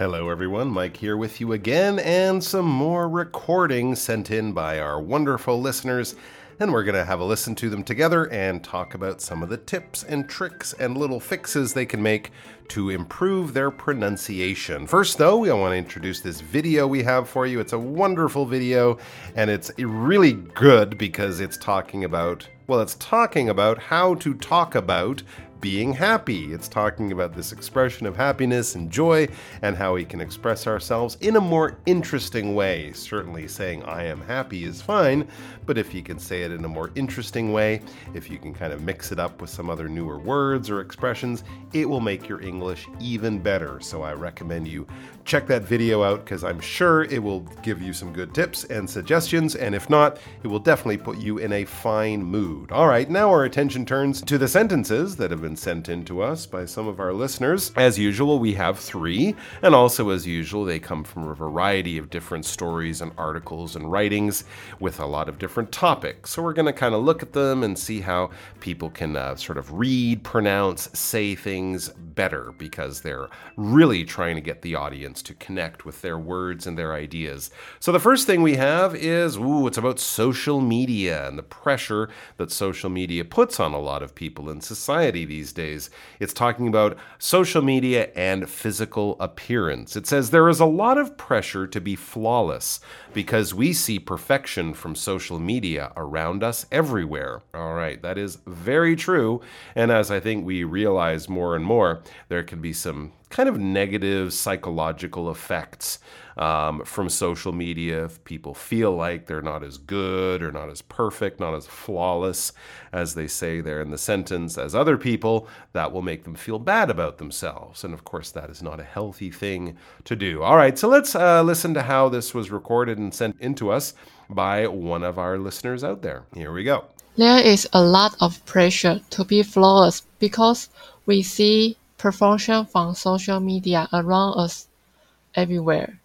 Hello, everyone. Mike here with you again, and some more recordings sent in by our wonderful listeners. And we're going to have a listen to them together and talk about some of the tips and tricks and little fixes they can make to improve their pronunciation. First, though, I want to introduce this video we have for you. It's a wonderful video, and it's really good because it's talking about, well, it's talking about how to talk about being happy. It's talking about this expression of happiness and joy and how we can express ourselves in a more interesting way. Certainly, saying I am happy is fine, but if you can say it in a more interesting way, if you can kind of mix it up with some other newer words or expressions, it will make your English even better. So I recommend you check that video out because I'm sure it will give you some good tips and suggestions, and if not, it will definitely put you in a fine mood. All right, now our attention turns to the sentences that have been sent in to us by some of our listeners. As usual, we have three, and also as usual, they come from a variety of different stories and articles and writings with a lot of different topics. So we're going to kind of look at them and see how people can uh, sort of read, pronounce, say things better because they're really trying to get the audience to connect with their words and their ideas. So the first thing we have is ooh, it's about social media and the pressure that social media puts on a lot of people in society these days. It's talking about social media and physical appearance. It says there is a lot of pressure to be flawless because we see perfection from social media around us everywhere. All right, that is very true. And as I think we realize more and more, there can be some kind of negative psychological effects um, from social media if people feel like they're not as good or not as perfect, not as flawless as they say there in the sentence as other people, that will make them feel bad about themselves. And of course, that is not a healthy thing to do. All right, so let's uh, listen to how this was recorded and sent into us by one of our listeners out there. Here we go. There is a lot of pressure to be flawless because we see perfection from social media around us everywhere.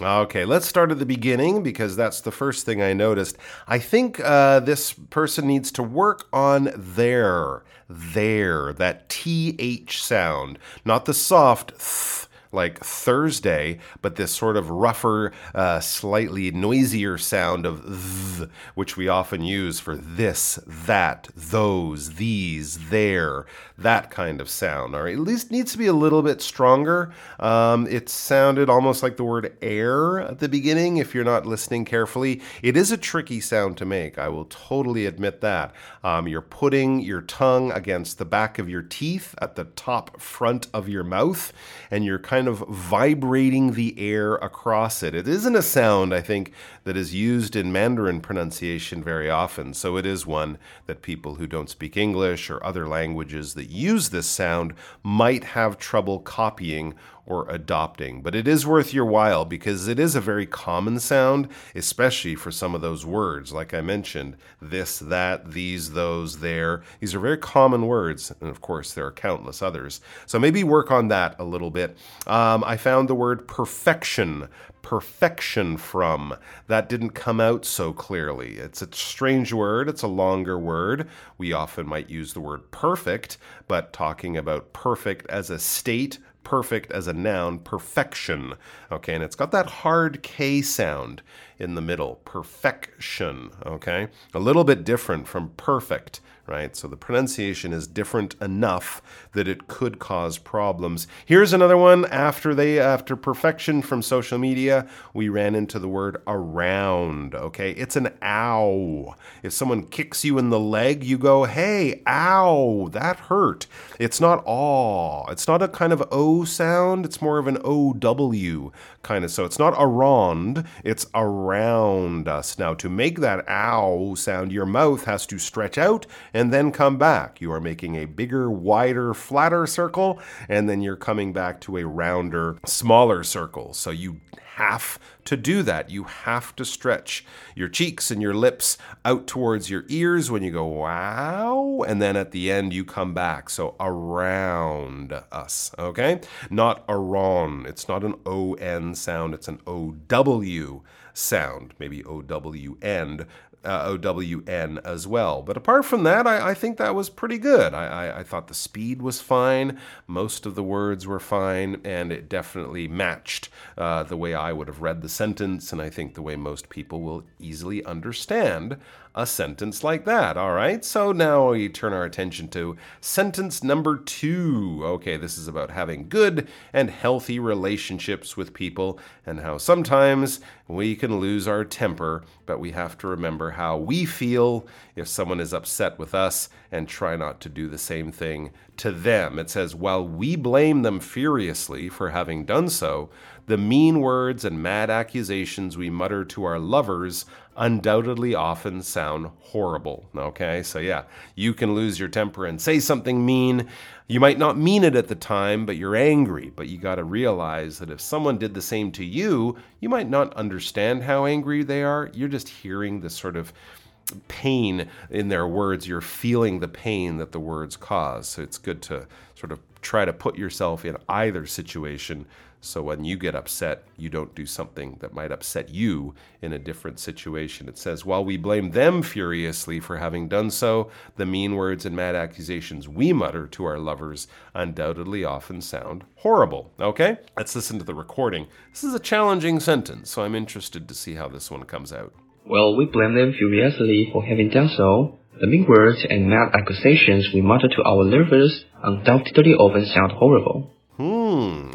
Okay, let's start at the beginning because that's the first thing I noticed. I think uh, this person needs to work on their, their, that TH sound, not the soft th like Thursday, but this sort of rougher, uh, slightly noisier sound of th, which we often use for this, that, those, these, there, that kind of sound. Or at least needs to be a little bit stronger. Um, it sounded almost like the word air at the beginning. If you're not listening carefully, it is a tricky sound to make. I will totally admit that. Um, you're putting your tongue against the back of your teeth at the top front of your mouth, and you're kind kind of vibrating the air across it. It isn't a sound, I think, that is used in Mandarin pronunciation very often, so it is one that people who don't speak English or other languages that use this sound might have trouble copying or adopting. But it is worth your while because it is a very common sound, especially for some of those words. Like I mentioned, this, that, these, those, there. These are very common words. And of course, there are countless others. So maybe work on that a little bit. Um, I found the word perfection perfection from. That didn't come out so clearly. It's a strange word, it's a longer word. We often might use the word perfect, but talking about perfect as a state perfect as a noun, perfection. Okay, and it's got that hard K sound in the middle, perfection. Okay, a little bit different from perfect right? So the pronunciation is different enough that it could cause problems. Here's another one after they after perfection from social media, we ran into the word around, okay? It's an ow. If someone kicks you in the leg, you go, "Hey, ow, that hurt." It's not aw. It's not a kind of o sound, it's more of an ow kind of. So it's not around, it's around us. Now to make that ow sound, your mouth has to stretch out and then come back. You are making a bigger, wider, flatter circle, and then you're coming back to a rounder, smaller circle. So you have to do that. You have to stretch your cheeks and your lips out towards your ears when you go wow, and then at the end you come back. So around us, okay? Not around. It's not an O N sound, it's an O W sound, maybe O W N uh, OWN as well. But apart from that, I, I think that was pretty good. I, I, I, thought the speed was fine, most of the words were fine, and it definitely matched uh, the way I would have read the sentence, and I think the way most people will easily understand a sentence like that. All right, so now we turn our attention to sentence number two. Okay, this is about having good and healthy relationships with people and how sometimes we can lose our temper, but we have to remember how we feel if someone is upset with us and try not to do the same thing to them. It says, While we blame them furiously for having done so, the mean words and mad accusations we mutter to our lovers undoubtedly often sound horrible. Okay, so yeah, you can lose your temper and say something mean. You might not mean it at the time, but you're angry. But you got to realize that if someone did the same to you, you might not understand how angry they are. You're just hearing the sort of pain in their words. You're feeling the pain that the words cause. So it's good to sort of try to put yourself in either situation so when you get upset, you don't do something that might upset you in a different situation. It says, While we blame them furiously for having done so, the mean words and mad accusations we mutter to our lovers undoubtedly often sound horrible. Okay? Let's listen to the recording. This is a challenging sentence, so I'm interested to see how this one comes out. Well, we blame them furiously for having done so. The mean words and mad accusations we mutter to our lovers undoubtedly often sound horrible.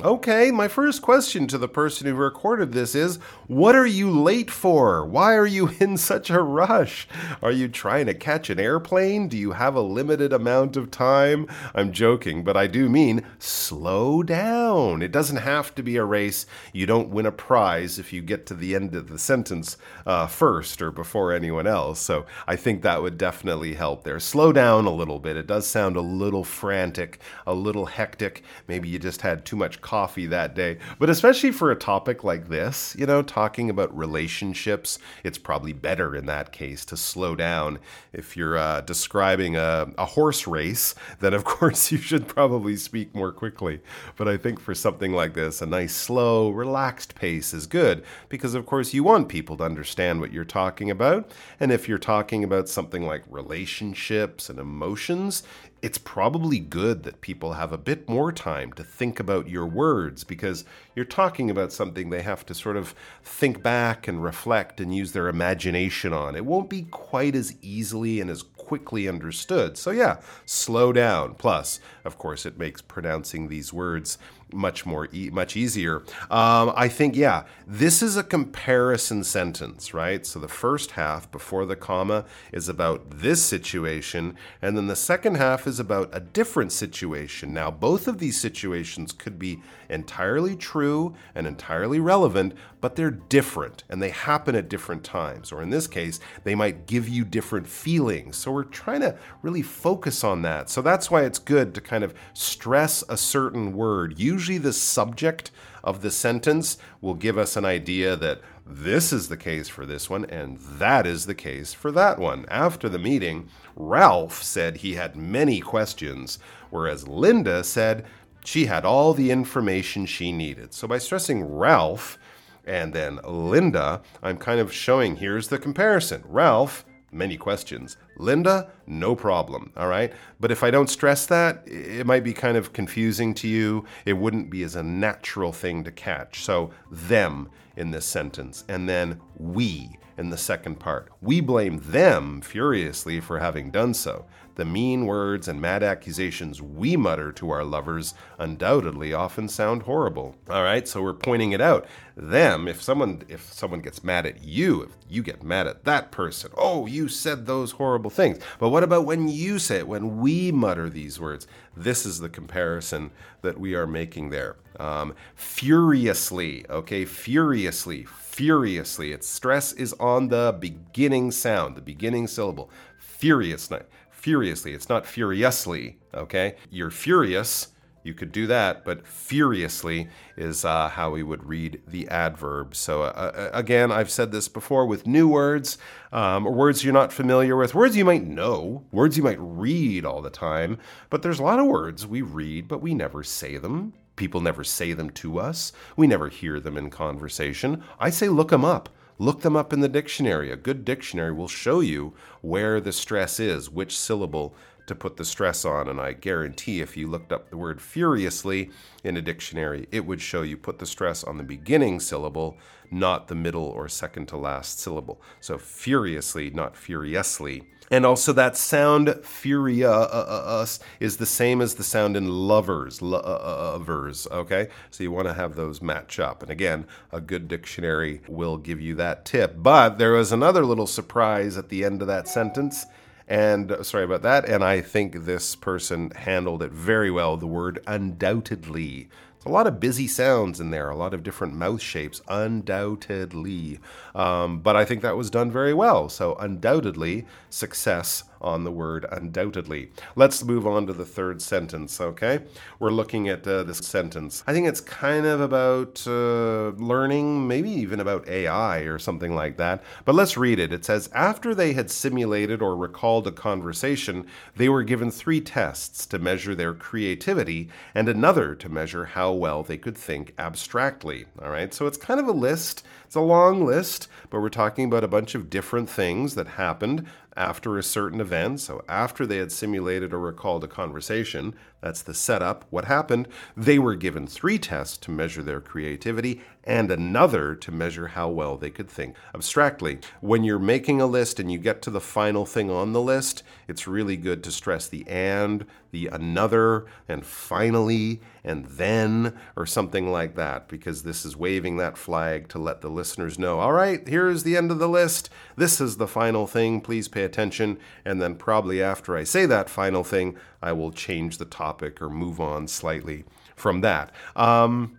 Okay. My first question to the person who recorded this is What are you late for? Why are you in such a rush? Are you trying to catch an airplane? Do you have a limited amount of time? I'm joking, but I do mean slow down. It doesn't have to be a race. You don't win a prize if you get to the end of the sentence uh, first or before anyone else. So I think that would definitely help there. Slow down a little bit. It does sound a little frantic, a little hectic. Maybe you just had too much coffee that day. But especially for a topic like this, you know, talking about relationships, it's probably better in that case to slow down. If you're uh, describing a, a horse race, then of course you should probably speak more quickly. But I think for something like this, a nice, slow, relaxed pace is good because, of course, you want people to understand what you're talking about. And if you're talking about something like relationships and emotions, it's probably good that people have a bit more time to think about your words because you're talking about something they have to sort of think back and reflect and use their imagination on. It won't be quite as easily and as quickly understood. So, yeah, slow down. Plus, of course, it makes pronouncing these words much more e- much easier. Um, I think yeah, this is a comparison sentence, right? So the first half before the comma is about this situation, and then the second half is about a different situation. Now, both of these situations could be entirely true and entirely relevant, but they're different and they happen at different times. Or in this case, they might give you different feelings. So we're trying to really focus on that. So that's why it's good to kind of stress a certain word. Usually, the subject of the sentence will give us an idea that this is the case for this one, and that is the case for that one. After the meeting, Ralph said he had many questions, whereas Linda said she had all the information she needed. So by stressing Ralph and then Linda, I'm kind of showing here's the comparison. Ralph, many questions. Linda, no problem. All right. But if I don't stress that, it might be kind of confusing to you. It wouldn't be as a natural thing to catch. So, them in this sentence, and then we in the second part. We blame them furiously for having done so. The mean words and mad accusations we mutter to our lovers undoubtedly often sound horrible. All right, so we're pointing it out. Them, if someone if someone gets mad at you, if you get mad at that person, oh, you said those horrible things. But what about when you say it, when we mutter these words? This is the comparison that we are making there. Um, furiously, okay, furiously, furiously. Its stress is on the beginning sound, the beginning syllable. Furiously furiously. It's not furiously, okay? You're furious You could do that, but furiously is uh, how we would read the adverb. So, uh, uh, again, I've said this before with new words, um, or words you're not familiar with, words you might know, words you might read all the time, but there's a lot of words we read, but we never say them. People never say them to us. We never hear them in conversation. I say look them up. Look them up in the dictionary. A good dictionary will show you where the stress is, which syllable to put the stress on. And I guarantee if you looked up the word furiously in a dictionary, it would show you put the stress on the beginning syllable, not the middle or second to last syllable. So furiously, not furiously. And also that sound furious is the same as the sound in lovers, lovers, okay? So you want to have those match up. And again, a good dictionary will give you that tip. But there was another little surprise at the end of that sentence. And sorry about that. And I think this person handled it very well. The word undoubtedly. It's a lot of busy sounds in there, a lot of different mouth shapes, undoubtedly. Um, but I think that was done very well. So, undoubtedly, success on the word undoubtedly. Let's move on to the third sentence, okay? We're looking at uh, this sentence. I think it's kind of about uh, learning, maybe even about AI or something like that. But let's read it. It says After they had simulated or recalled a conversation, they were given three tests to measure their creativity and another to measure how well they could think abstractly. All right, so it's kind of a list. It's a long list, but we're talking about a bunch of different things that happened after a certain event. So, after they had simulated or recalled a conversation, that's the setup, what happened, they were given three tests to measure their creativity and another to measure how well they could think abstractly. When you're making a list and you get to the final thing on the list, it's really good to stress the and, the another, and finally, and then, or something like that, because this is waving that flag to let the listeners know, all right, here's the end of the list. This is the final thing. Please pay attention. And then, probably after I say that final thing, I will change the topic or move on slightly from that. Um,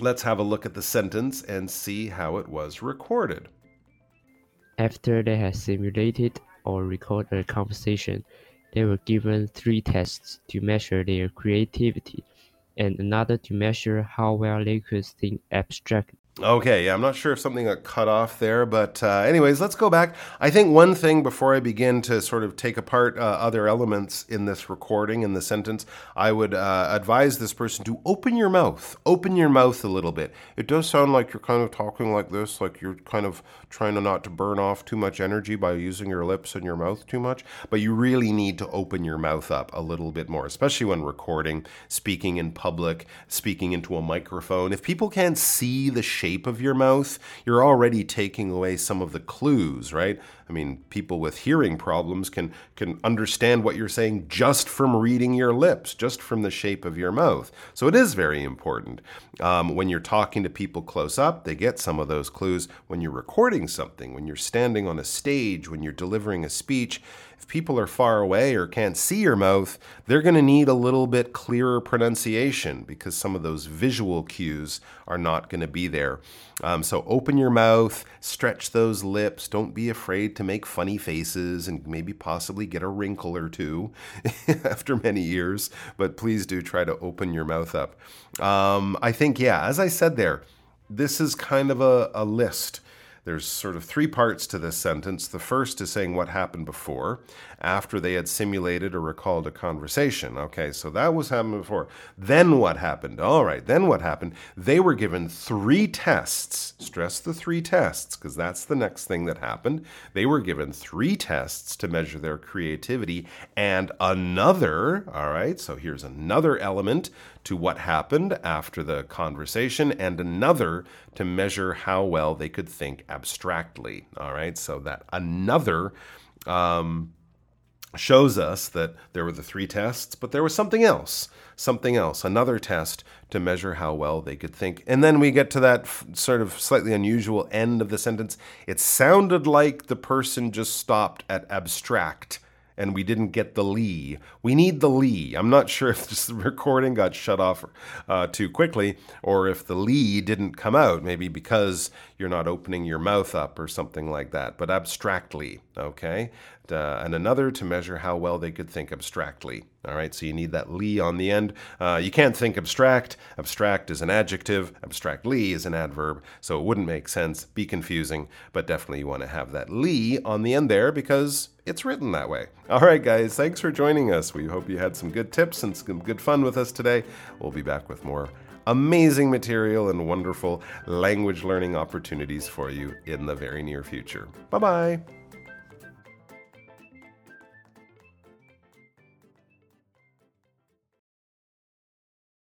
let's have a look at the sentence and see how it was recorded. After they had simulated or recorded a conversation, they were given three tests to measure their creativity and another to measure how well they could think abstractly. Okay, yeah, I'm not sure if something got cut off there, but uh, anyways, let's go back. I think one thing before I begin to sort of take apart uh, other elements in this recording, in the sentence, I would uh, advise this person to open your mouth. Open your mouth a little bit. It does sound like you're kind of talking like this, like you're kind of trying to not to burn off too much energy by using your lips and your mouth too much, but you really need to open your mouth up a little bit more, especially when recording, speaking in public, speaking into a microphone. If people can't see the shape shape of your mouth, you're already taking away some of the clues, right? I mean, people with hearing problems can can understand what you're saying just from reading your lips, just from the shape of your mouth. So it is very important. Um, when you're talking to people close up, they get some of those clues. When you're recording something, when you're standing on a stage, when you're delivering a speech, if people are far away or can't see your mouth, they're going to need a little bit clearer pronunciation because some of those visual cues are not going to be there. Um, so open your mouth, stretch those lips. Don't be afraid to make funny faces and maybe possibly get a wrinkle or two after many years. But please do try to open your mouth up. Um, I think, yeah, as I said there, this is kind of a, a list there's sort of three parts to this sentence. The first is saying what happened before, after they had simulated or recalled a conversation. Okay, so that was happening before. Then what happened? All right, then what happened? They were given three tests. Stress the three tests, because that's the next thing that happened. They were given three tests to measure their creativity and another. All right, so here's another element to what happened after the conversation and another to measure how well they could think abstractly. All right, so that another um, shows us that there were the three tests, but there was something else, something else, another test to measure how well they could think. And then we get to that f- sort of slightly unusual end of the sentence. It sounded like the person just stopped at abstract and we didn't get the Lee. We need the Lee. I'm not sure if just the recording got shut off uh, too quickly or if the Lee didn't come out, maybe because you're not opening your mouth up or something like that, but abstractly, okay? Uh, and another to measure how well they could think abstractly. All right, so you need that li on the end. Uh, you can't think abstract. Abstract is an adjective, abstractly is an adverb, so it wouldn't make sense, be confusing, but definitely you want to have that li on the end there because it's written that way. All right, guys, thanks for joining us. We hope you had some good tips and some good fun with us today. We'll be back with more amazing material and wonderful language learning opportunities for you in the very near future. Bye bye.